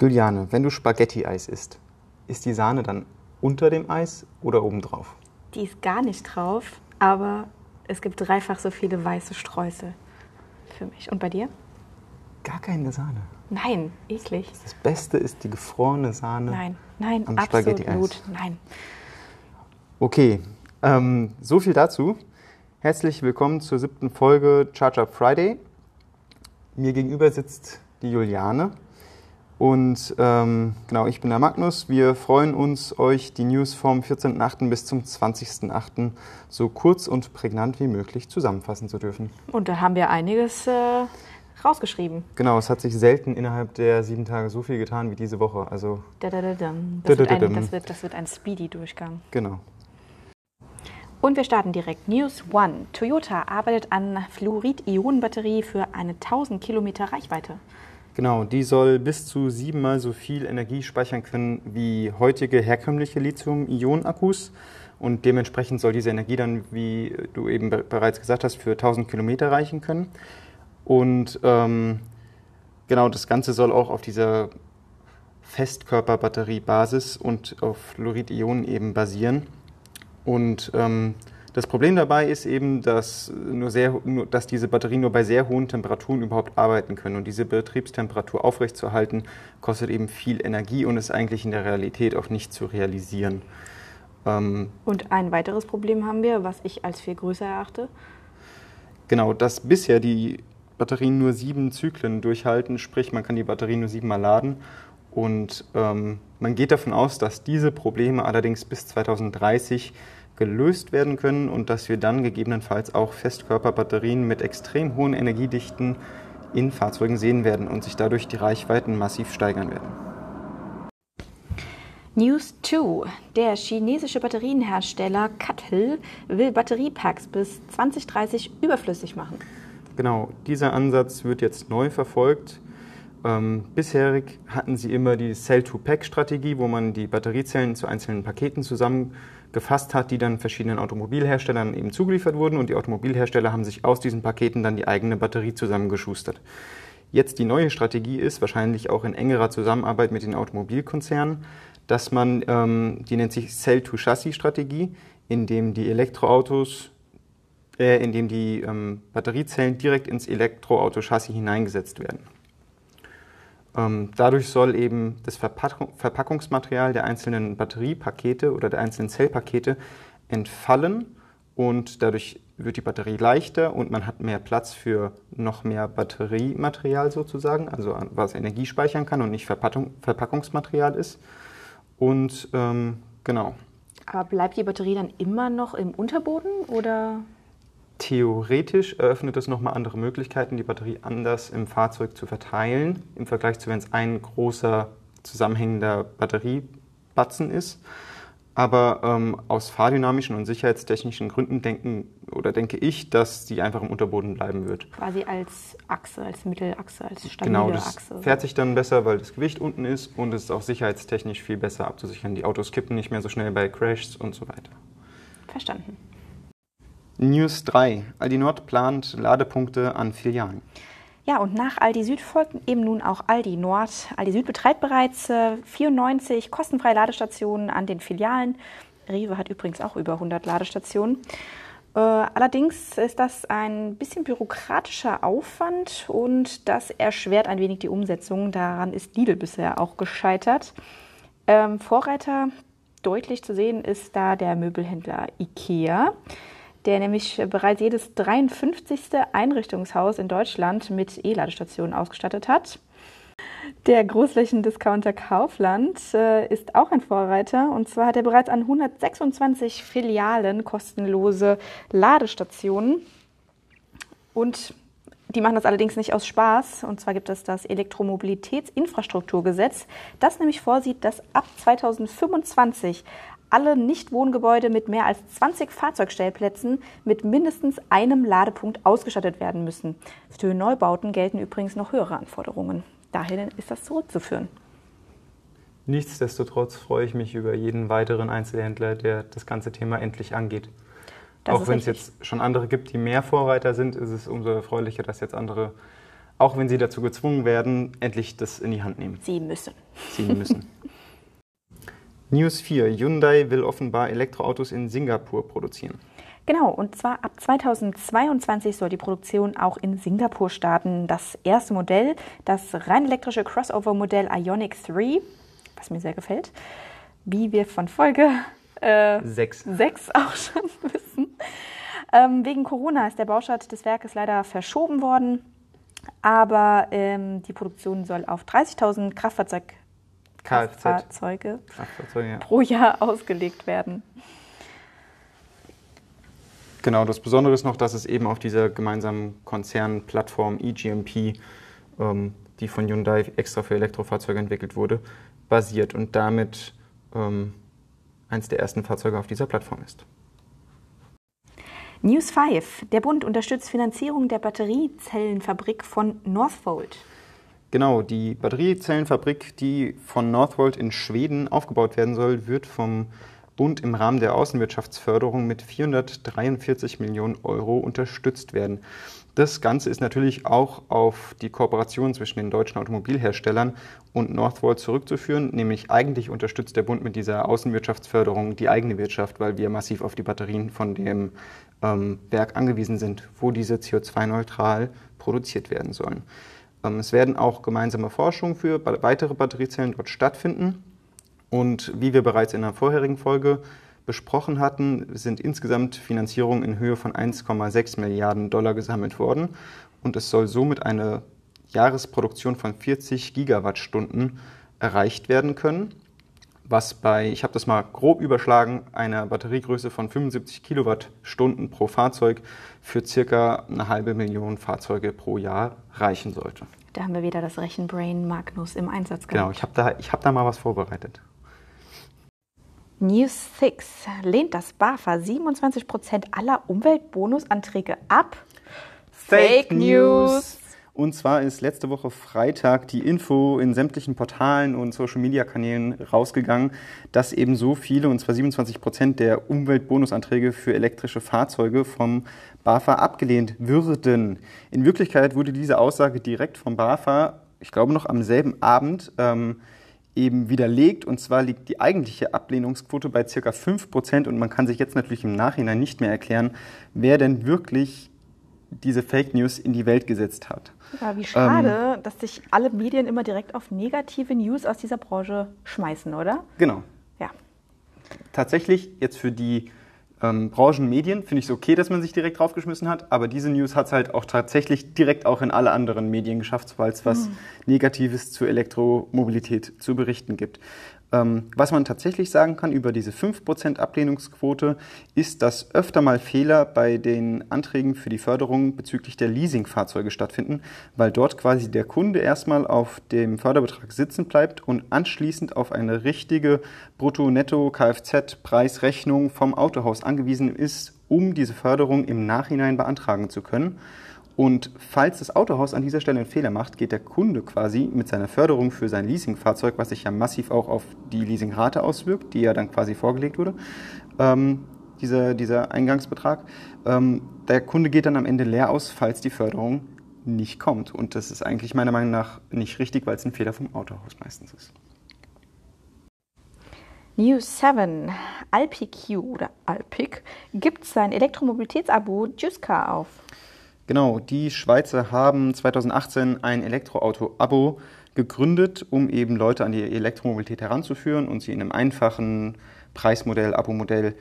Juliane, wenn du Spaghetti-Eis isst, ist die Sahne dann unter dem Eis oder obendrauf? Die ist gar nicht drauf, aber es gibt dreifach so viele weiße Streusel für mich. Und bei dir? Gar keine Sahne. Nein, eklig. Das Beste ist die gefrorene Sahne. Nein, nein, am absolut. Spaghetti-Eis. Nein. Okay, ähm, so viel dazu. Herzlich willkommen zur siebten Folge Charge Up Friday. Mir gegenüber sitzt die Juliane. Und ähm, genau, ich bin der Magnus. Wir freuen uns, euch die News vom 14.8. bis zum 20.8. so kurz und prägnant wie möglich zusammenfassen zu dürfen. Und da haben wir einiges äh, rausgeschrieben. Genau, es hat sich selten innerhalb der sieben Tage so viel getan wie diese Woche. Also, Da, da, da, dam. Das, wird ein, das, wird, das wird ein Speedy-Durchgang. genau. Und wir starten direkt. News One. Toyota arbeitet an Fluorid-Ionen-Batterie für eine 1000 Kilometer Reichweite. Genau, die soll bis zu siebenmal so viel Energie speichern können wie heutige herkömmliche Lithium-Ionen-Akkus. Und dementsprechend soll diese Energie dann, wie du eben be- bereits gesagt hast, für 1000 Kilometer reichen können. Und ähm, genau, das Ganze soll auch auf dieser Festkörperbatteriebasis und auf Fluorid-Ionen eben basieren. Und ähm, das Problem dabei ist eben, dass, nur sehr, nur, dass diese Batterien nur bei sehr hohen Temperaturen überhaupt arbeiten können. Und diese Betriebstemperatur aufrechtzuerhalten, kostet eben viel Energie und ist eigentlich in der Realität auch nicht zu realisieren. Ähm, Und ein weiteres Problem haben wir, was ich als viel größer erachte. Genau, dass bisher die Batterien nur sieben Zyklen durchhalten, sprich man kann die Batterien nur siebenmal laden. Und ähm, man geht davon aus, dass diese Probleme allerdings bis 2030 gelöst werden können und dass wir dann gegebenenfalls auch Festkörperbatterien mit extrem hohen Energiedichten in Fahrzeugen sehen werden und sich dadurch die Reichweiten massiv steigern werden. News 2. Der chinesische Batterienhersteller CATL will Batteriepacks bis 2030 überflüssig machen. Genau, dieser Ansatz wird jetzt neu verfolgt. Ähm, bisherig hatten sie immer die Cell-to-Pack-Strategie, wo man die Batteriezellen zu einzelnen Paketen zusammengefasst hat, die dann verschiedenen Automobilherstellern eben zugeliefert wurden und die Automobilhersteller haben sich aus diesen Paketen dann die eigene Batterie zusammengeschustert. Jetzt die neue Strategie ist, wahrscheinlich auch in engerer Zusammenarbeit mit den Automobilkonzernen, dass man, ähm, die nennt sich Cell-to-Chassis-Strategie, in dem die Elektroautos äh, in dem die ähm, Batteriezellen direkt ins Elektroauto-Chassis hineingesetzt werden. Ähm, dadurch soll eben das Verpackung, Verpackungsmaterial der einzelnen Batteriepakete oder der einzelnen Zellpakete entfallen und dadurch wird die Batterie leichter und man hat mehr Platz für noch mehr Batteriematerial sozusagen, also was Energie speichern kann und nicht Verpackung, Verpackungsmaterial ist. Und ähm, genau. Aber bleibt die Batterie dann immer noch im Unterboden oder? Theoretisch eröffnet es nochmal andere Möglichkeiten, die Batterie anders im Fahrzeug zu verteilen, im Vergleich zu, wenn es ein großer zusammenhängender Batteriebatzen ist. Aber ähm, aus fahrdynamischen und sicherheitstechnischen Gründen denken oder denke ich, dass die einfach im Unterboden bleiben wird. Quasi als Achse, als Mittelachse, als stabile Genau, das Achse. fährt sich dann besser, weil das Gewicht unten ist und es ist auch sicherheitstechnisch viel besser abzusichern. Die Autos kippen nicht mehr so schnell bei Crashs und so weiter. Verstanden. News 3. Aldi Nord plant Ladepunkte an Filialen. Ja, und nach Aldi Süd folgt eben nun auch Aldi Nord. Aldi Süd betreibt bereits äh, 94 kostenfreie Ladestationen an den Filialen. Rewe hat übrigens auch über 100 Ladestationen. Äh, allerdings ist das ein bisschen bürokratischer Aufwand und das erschwert ein wenig die Umsetzung. Daran ist Lidl bisher auch gescheitert. Ähm, Vorreiter deutlich zu sehen ist da der Möbelhändler IKEA, der nämlich bereits jedes 53. Einrichtungshaus in Deutschland mit E-Ladestationen ausgestattet hat. Der Großflächendiscounter Kaufland äh, ist auch ein Vorreiter. Und zwar hat er bereits an 126 Filialen kostenlose Ladestationen. Und die machen das allerdings nicht aus Spaß. Und zwar gibt es das Elektromobilitätsinfrastrukturgesetz, das nämlich vorsieht, dass ab 2025 alle Nichtwohngebäude mit mehr als 20 Fahrzeugstellplätzen mit mindestens einem Ladepunkt ausgestattet werden müssen. Für Neubauten gelten übrigens noch höhere Anforderungen. Daher ist das zurückzuführen. Nichtsdestotrotz freue ich mich über jeden weiteren Einzelhändler, der das ganze Thema endlich angeht. Das Auch wenn es jetzt schon andere gibt, die mehr Vorreiter sind, ist es umso erfreulicher, dass jetzt andere auch wenn sie dazu gezwungen werden, endlich das in die Hand nehmen. Sie müssen. Sie müssen. News 4. Hyundai will offenbar Elektroautos in Singapur produzieren. Genau, und zwar ab 2022 soll die Produktion auch in Singapur starten. Das erste Modell, das rein elektrische Crossover-Modell Ionic 3, was mir sehr gefällt, wie wir von Folge 6 äh, auch schon wissen. Ähm, wegen Corona ist der Baustart des Werkes leider verschoben worden, aber ähm, die Produktion soll auf 30.000 Kraftfahrzeug Kraftfahrzeuge, Kraftfahrzeuge ja. pro Jahr ausgelegt werden. Genau, das Besondere ist noch, dass es eben auf dieser gemeinsamen Konzernplattform eGMP, ähm, die von Hyundai extra für Elektrofahrzeuge entwickelt wurde, basiert und damit ähm, eines der ersten Fahrzeuge auf dieser Plattform ist. News 5. Der Bund unterstützt Finanzierung der Batteriezellenfabrik von Northvolt. Genau, die Batteriezellenfabrik, die von Northvolt in Schweden aufgebaut werden soll, wird vom Bund im Rahmen der Außenwirtschaftsförderung mit 443 Millionen Euro unterstützt werden. Das Ganze ist natürlich auch auf die Kooperation zwischen den deutschen Automobilherstellern und Northvolt zurückzuführen. Nämlich eigentlich unterstützt der Bund mit dieser Außenwirtschaftsförderung die eigene Wirtschaft, weil wir massiv auf die Batterien von dem ähm, Werk angewiesen sind, wo diese CO2-neutral produziert werden sollen. Ähm, es werden auch gemeinsame Forschungen für weitere Batteriezellen dort stattfinden. Und wie wir bereits in der vorherigen Folge besprochen hatten, sind insgesamt Finanzierungen in Höhe von 1,6 Milliarden Dollar gesammelt worden. Und es soll somit eine Jahresproduktion von 40 Gigawattstunden erreicht werden können, was bei, ich habe das mal grob überschlagen, einer Batteriegröße von 75 Kilowattstunden pro Fahrzeug für circa eine halbe Million Fahrzeuge pro Jahr reichen sollte. Da haben wir wieder das Rechenbrain Magnus im Einsatz gehabt. Genau, ich habe da, hab da mal was vorbereitet. News 6 lehnt das BAFA 27% aller Umweltbonusanträge ab. Fake News! Und zwar ist letzte Woche Freitag die Info in sämtlichen Portalen und Social-Media-Kanälen rausgegangen, dass eben so viele, und zwar 27 Prozent der Umweltbonusanträge für elektrische Fahrzeuge vom BAFA abgelehnt würden. In Wirklichkeit wurde diese Aussage direkt vom BAFA, ich glaube noch am selben Abend, ähm, eben widerlegt. Und zwar liegt die eigentliche Ablehnungsquote bei ca. 5% und man kann sich jetzt natürlich im Nachhinein nicht mehr erklären, wer denn wirklich diese Fake News in die Welt gesetzt hat. Ja, wie schade, ähm, dass sich alle Medien immer direkt auf negative News aus dieser Branche schmeißen, oder? Genau. Ja. Tatsächlich jetzt für die ähm, Branchenmedien finde ich es okay, dass man sich direkt draufgeschmissen hat, aber diese News hat es halt auch tatsächlich direkt auch in alle anderen Medien geschafft, weil es was mhm. Negatives zur Elektromobilität zu berichten gibt. Ähm, was man tatsächlich sagen kann über diese 5% Ablehnungsquote, ist, dass öfter mal Fehler bei den Anträgen für die Förderung bezüglich der Leasingfahrzeuge stattfinden, weil dort quasi der Kunde erstmal auf dem Förderbetrag sitzen bleibt und anschließend auf eine richtige Brutto-Netto-Kfz-Preisrechnung vom Autohaus angewiesen ist, um diese Förderung im Nachhinein beantragen zu können. Und falls das Autohaus an dieser Stelle einen Fehler macht, geht der Kunde quasi mit seiner Förderung für sein Leasingfahrzeug, was sich ja massiv auch auf die Leasingrate auswirkt, die ja dann quasi vorgelegt wurde, ähm, dieser, dieser Eingangsbetrag, ähm, der Kunde geht dann am Ende leer aus, falls die Förderung nicht kommt. Und das ist eigentlich meiner Meinung nach nicht richtig, weil es ein Fehler vom Autohaus meistens ist. News 7. Alpiq oder Alpic gibt sein Elektromobilitätsabo Juicecar auf. Genau, die Schweizer haben 2018 ein Elektroauto-Abo gegründet, um eben Leute an die Elektromobilität heranzuführen und sie in einem einfachen Preismodell, Abo-Modell,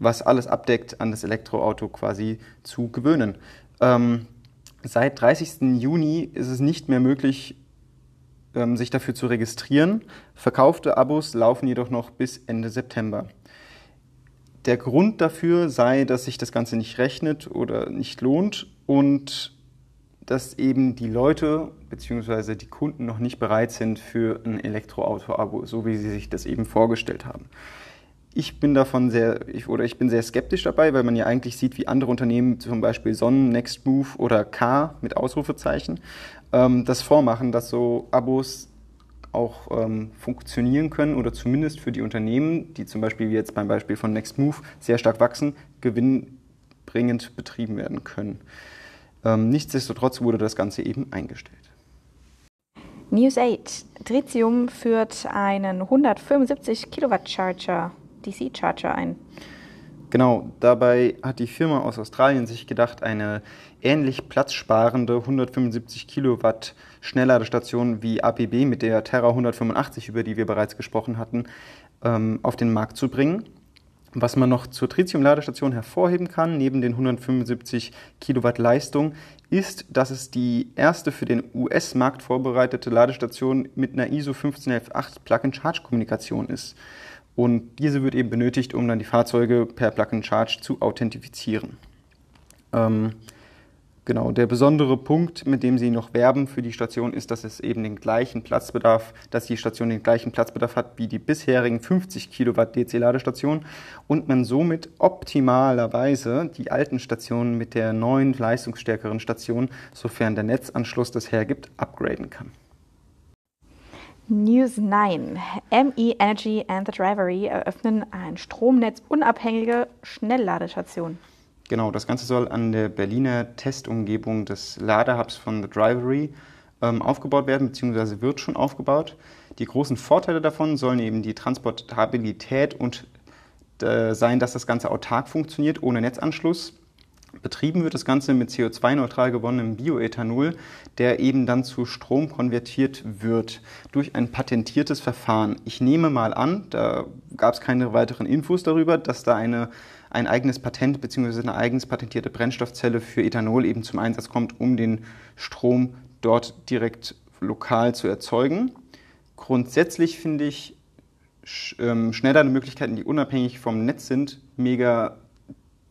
was alles abdeckt, an das Elektroauto quasi zu gewöhnen. Ähm, seit 30. Juni ist es nicht mehr möglich, ähm, sich dafür zu registrieren. Verkaufte Abos laufen jedoch noch bis Ende September. Der Grund dafür sei, dass sich das Ganze nicht rechnet oder nicht lohnt und dass eben die Leute bzw. die Kunden noch nicht bereit sind für ein Elektroauto-Abo, so wie sie sich das eben vorgestellt haben. Ich bin davon sehr, ich, oder ich bin sehr skeptisch dabei, weil man ja eigentlich sieht, wie andere Unternehmen, zum Beispiel Sonnen, Nextmove oder K mit Ausrufezeichen, ähm, das vormachen, dass so Abos auch ähm, funktionieren können oder zumindest für die Unternehmen, die zum Beispiel wie jetzt beim Beispiel von Nextmove sehr stark wachsen, gewinnbringend betrieben werden können. Ähm, nichtsdestotrotz wurde das Ganze eben eingestellt. News 8. Tritium führt einen 175 Kilowatt Charger, DC Charger ein. Genau, dabei hat die Firma aus Australien sich gedacht, eine ähnlich platzsparende 175 Kilowatt Schnellladestation wie APB mit der Terra 185, über die wir bereits gesprochen hatten, ähm, auf den Markt zu bringen. Was man noch zur Tritium-Ladestation hervorheben kann, neben den 175 Kilowatt Leistung, ist, dass es die erste für den US-Markt vorbereitete Ladestation mit einer ISO 15118 Plug-and-Charge-Kommunikation ist. Und diese wird eben benötigt, um dann die Fahrzeuge per Plug-and-Charge zu authentifizieren. Ähm, Genau, der besondere Punkt, mit dem Sie noch werben für die Station, ist, dass es eben den gleichen Platzbedarf, dass die Station den gleichen Platzbedarf hat wie die bisherigen 50 Kilowatt DC-Ladestationen und man somit optimalerweise die alten Stationen mit der neuen leistungsstärkeren Station, sofern der Netzanschluss das hergibt, upgraden kann. News 9. ME Energy and the Drivery eröffnen ein stromnetzunabhängige Schnellladestation. Genau, das Ganze soll an der Berliner Testumgebung des Ladehubs von The Drivery ähm, aufgebaut werden, beziehungsweise wird schon aufgebaut. Die großen Vorteile davon sollen eben die Transportabilität und äh, sein, dass das Ganze autark funktioniert, ohne Netzanschluss. Betrieben wird das Ganze mit CO2-neutral gewonnenem Bioethanol, der eben dann zu Strom konvertiert wird durch ein patentiertes Verfahren. Ich nehme mal an, da gab es keine weiteren Infos darüber, dass da eine ein eigenes Patent bzw. eine eigens patentierte Brennstoffzelle für Ethanol eben zum Einsatz kommt, um den Strom dort direkt lokal zu erzeugen. Grundsätzlich finde ich ähm, schnellere Möglichkeiten, die unabhängig vom Netz sind, mega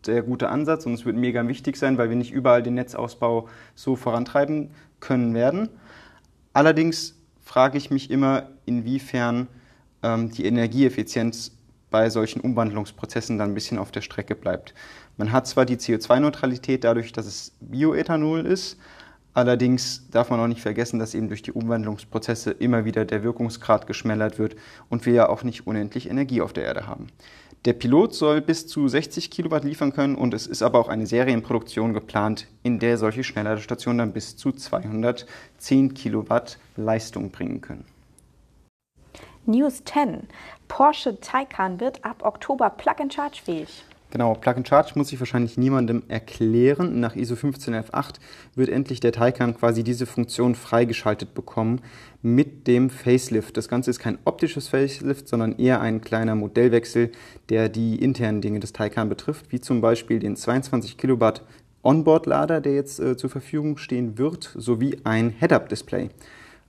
der gute Ansatz und es wird mega wichtig sein, weil wir nicht überall den Netzausbau so vorantreiben können werden. Allerdings frage ich mich immer, inwiefern ähm, die Energieeffizienz bei solchen Umwandlungsprozessen dann ein bisschen auf der Strecke bleibt. Man hat zwar die CO2-Neutralität dadurch, dass es Bioethanol ist, allerdings darf man auch nicht vergessen, dass eben durch die Umwandlungsprozesse immer wieder der Wirkungsgrad geschmälert wird und wir ja auch nicht unendlich Energie auf der Erde haben. Der Pilot soll bis zu 60 Kilowatt liefern können und es ist aber auch eine Serienproduktion geplant, in der solche Schnellladestationen dann bis zu 210 Kilowatt Leistung bringen können. News 10. Porsche Taycan wird ab Oktober Plug-and-Charge fähig. Genau, Plug-and-Charge muss ich wahrscheinlich niemandem erklären. Nach ISO 15118 wird endlich der Taycan quasi diese Funktion freigeschaltet bekommen mit dem Facelift. Das Ganze ist kein optisches Facelift, sondern eher ein kleiner Modellwechsel, der die internen Dinge des Taycan betrifft, wie zum Beispiel den 22 Kilowatt Onboard-Lader, der jetzt äh, zur Verfügung stehen wird, sowie ein Head-Up-Display.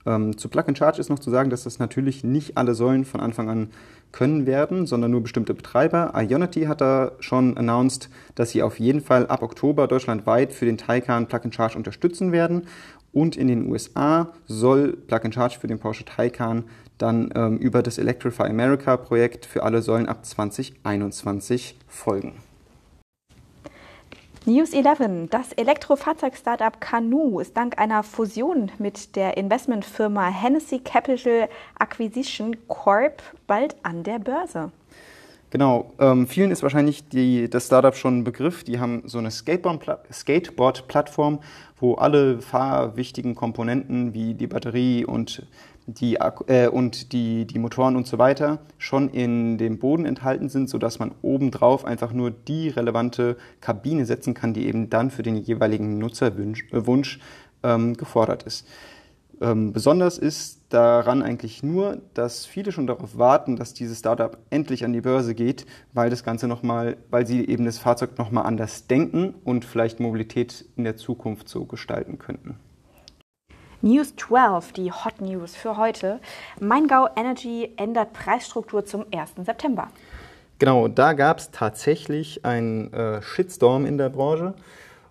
Ähm, zu Plug and Charge ist noch zu sagen, dass das natürlich nicht alle Säulen von Anfang an können werden, sondern nur bestimmte Betreiber. Ionity hat da schon announced, dass sie auf jeden Fall ab Oktober deutschlandweit für den Taycan Plug and Charge unterstützen werden. Und in den USA soll Plug and Charge für den Porsche Taycan dann ähm, über das Electrify America Projekt für alle Säulen ab 2021 folgen. News 11. Das Elektrofahrzeug-Startup Canoe ist dank einer Fusion mit der Investmentfirma Hennessy Capital Acquisition Corp bald an der Börse. Genau, ähm, vielen ist wahrscheinlich die, das Startup schon ein Begriff. Die haben so eine Skateboard-Plattform, wo alle fahrwichtigen Komponenten wie die Batterie und die, äh, und die, die Motoren und so weiter schon in dem Boden enthalten sind, sodass man obendrauf einfach nur die relevante Kabine setzen kann, die eben dann für den jeweiligen Nutzerwunsch äh, ähm, gefordert ist. Ähm, besonders ist daran eigentlich nur, dass viele schon darauf warten, dass dieses Startup endlich an die Börse geht, weil das Ganze nochmal, weil sie eben das Fahrzeug nochmal anders denken und vielleicht Mobilität in der Zukunft so gestalten könnten. News 12, die Hot News für heute. Maingau Energy ändert Preisstruktur zum 1. September. Genau, da gab es tatsächlich einen äh, Shitstorm in der Branche.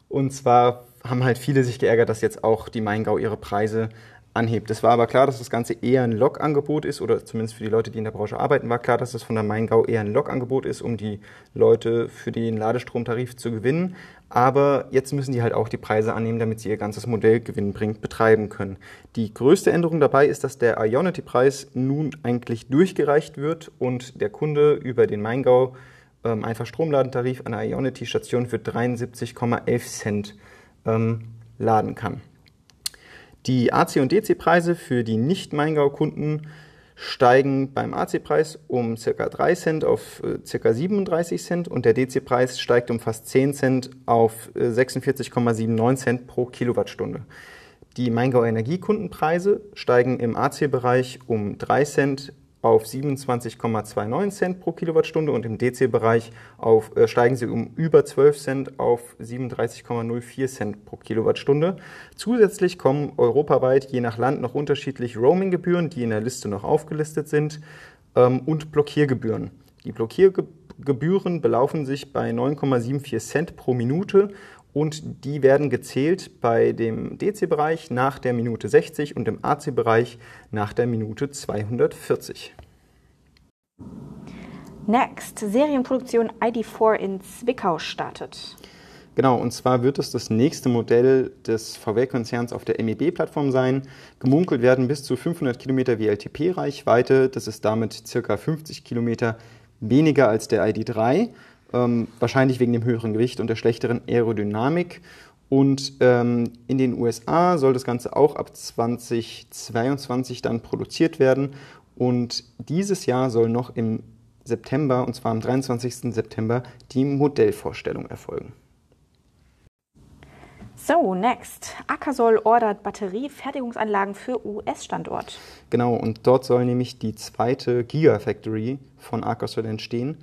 Und zwar haben halt viele sich geärgert, dass jetzt auch die Maingau ihre Preise anhebt. Es war aber klar, dass das Ganze eher ein Log-Angebot ist, oder zumindest für die Leute, die in der Branche arbeiten, war klar, dass es von der Maingau eher ein Log-Angebot ist, um die Leute für den Ladestromtarif zu gewinnen. Aber jetzt müssen die halt auch die Preise annehmen, damit sie ihr ganzes Modell gewinnbringend betreiben können. Die größte Änderung dabei ist, dass der Ionity-Preis nun eigentlich durchgereicht wird und der Kunde über den Maingau ähm, einfach Stromladentarif an der Ionity-Station für 73,11 Cent ähm, laden kann. Die AC- und DC-Preise für die Nicht-Maingau-Kunden steigen beim AC-Preis um ca. 3 Cent auf äh, ca. 37 Cent und der DC-Preis steigt um fast 10 Cent auf 46,79 äh, Cent pro Kilowattstunde. Die Maingau Energiekundenpreise steigen im AC-Bereich um 3 Cent auf 27,29 Cent pro Kilowattstunde und im DC-Bereich äh, steigen sie um über 12 Cent auf 37,04 Cent pro Kilowattstunde. Zusätzlich kommen europaweit je nach Land noch unterschiedlich Roaming-Gebühren, die in der Liste noch aufgelistet sind, ähm, und Blockiergebühren. Die Blockiergebühren belaufen sich bei 9,74 Cent pro Minute und die werden gezählt bei dem DC-Bereich nach der Minute 60 und im AC-Bereich nach der Minute 240. Next, Serienproduktion ID4 in Zwickau startet. Genau, und zwar wird es das nächste Modell des VW-Konzerns auf der MEB-Plattform sein. Gemunkelt werden bis zu 500 Kilometer WLTP-Reichweite. Das ist damit circa 50 Kilometer weniger als der ID3 ähm, wahrscheinlich wegen dem höheren Gewicht und der schlechteren Aerodynamik. Und ähm, in den USA soll das Ganze auch ab 2022 dann produziert werden. Und dieses Jahr soll noch im September, und zwar am 23. September, die Modellvorstellung erfolgen. So, next. Akasol ordert Batteriefertigungsanlagen für US-Standort. Genau, und dort soll nämlich die zweite Gigafactory von Akasol entstehen.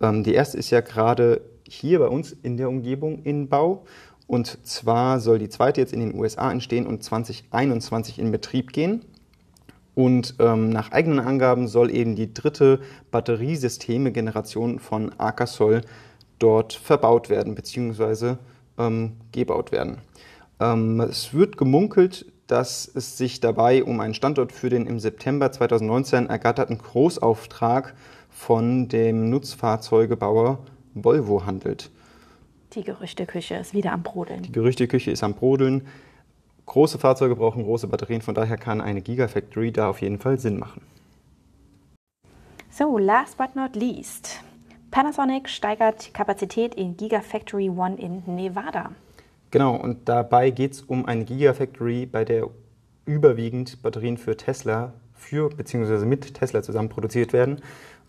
Ähm, die erste ist ja gerade hier bei uns in der Umgebung in Bau. Und zwar soll die zweite jetzt in den USA entstehen und 2021 in Betrieb gehen. Und ähm, nach eigenen Angaben soll eben die dritte Batteriesysteme-Generation von Akasol dort verbaut werden bzw. Ähm, gebaut werden. Ähm, es wird gemunkelt, dass es sich dabei um einen Standort für den im September 2019 ergatterten Großauftrag von dem Nutzfahrzeugebauer Volvo handelt. Die Gerüchteküche ist wieder am Brodeln. Die Gerüchteküche ist am Brodeln. Große Fahrzeuge brauchen große Batterien, von daher kann eine Gigafactory da auf jeden Fall Sinn machen. So, last but not least. Panasonic steigert Kapazität in Gigafactory One in Nevada. Genau, und dabei geht es um eine Gigafactory, bei der überwiegend Batterien für Tesla für bzw. mit Tesla zusammen produziert werden.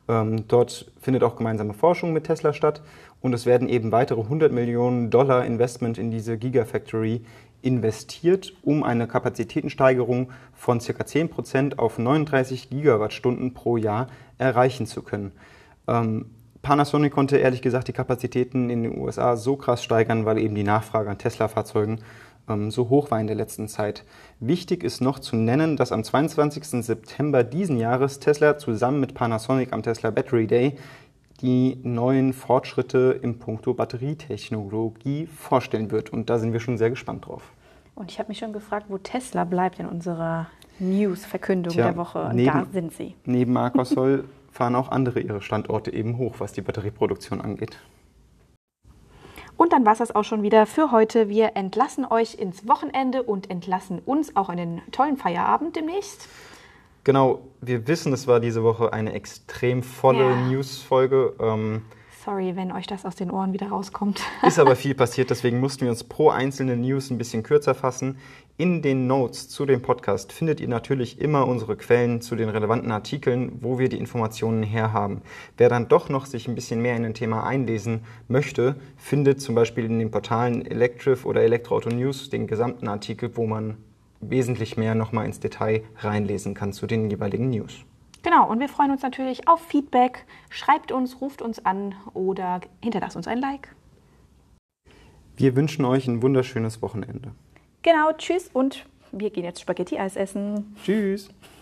Ähm, dort findet auch gemeinsame Forschung mit Tesla statt und es werden eben weitere 100 Millionen Dollar Investment in diese Gigafactory investiert, um eine Kapazitätensteigerung von ca. 10 Prozent auf 39 Gigawattstunden pro Jahr erreichen zu können. Ähm, Panasonic konnte ehrlich gesagt die Kapazitäten in den USA so krass steigern, weil eben die Nachfrage an Tesla-Fahrzeugen so hoch war in der letzten Zeit. Wichtig ist noch zu nennen, dass am 22. September diesen Jahres Tesla zusammen mit Panasonic am Tesla Battery Day die neuen Fortschritte im Punkto Batterietechnologie vorstellen wird. Und da sind wir schon sehr gespannt drauf. Und ich habe mich schon gefragt, wo Tesla bleibt in unserer News-Verkündung der Woche. Und neben, da sind sie. Neben Marcosol fahren auch andere ihre Standorte eben hoch, was die Batterieproduktion angeht. Und dann war es das auch schon wieder für heute. Wir entlassen euch ins Wochenende und entlassen uns auch in den tollen Feierabend demnächst. Genau, wir wissen, es war diese Woche eine extrem volle ja. News-Folge. Ähm, Sorry, wenn euch das aus den Ohren wieder rauskommt. Ist aber viel passiert, deswegen mussten wir uns pro einzelne News ein bisschen kürzer fassen. In den Notes zu dem Podcast findet ihr natürlich immer unsere Quellen zu den relevanten Artikeln, wo wir die Informationen herhaben. Wer dann doch noch sich ein bisschen mehr in ein Thema einlesen möchte, findet zum Beispiel in den Portalen Electriv oder Elektroauto News den gesamten Artikel, wo man wesentlich mehr nochmal ins Detail reinlesen kann zu den jeweiligen News. Genau, und wir freuen uns natürlich auf Feedback. Schreibt uns, ruft uns an oder hinterlasst uns ein Like. Wir wünschen euch ein wunderschönes Wochenende. Genau, tschüss und wir gehen jetzt Spaghetti-Eis essen. Tschüss.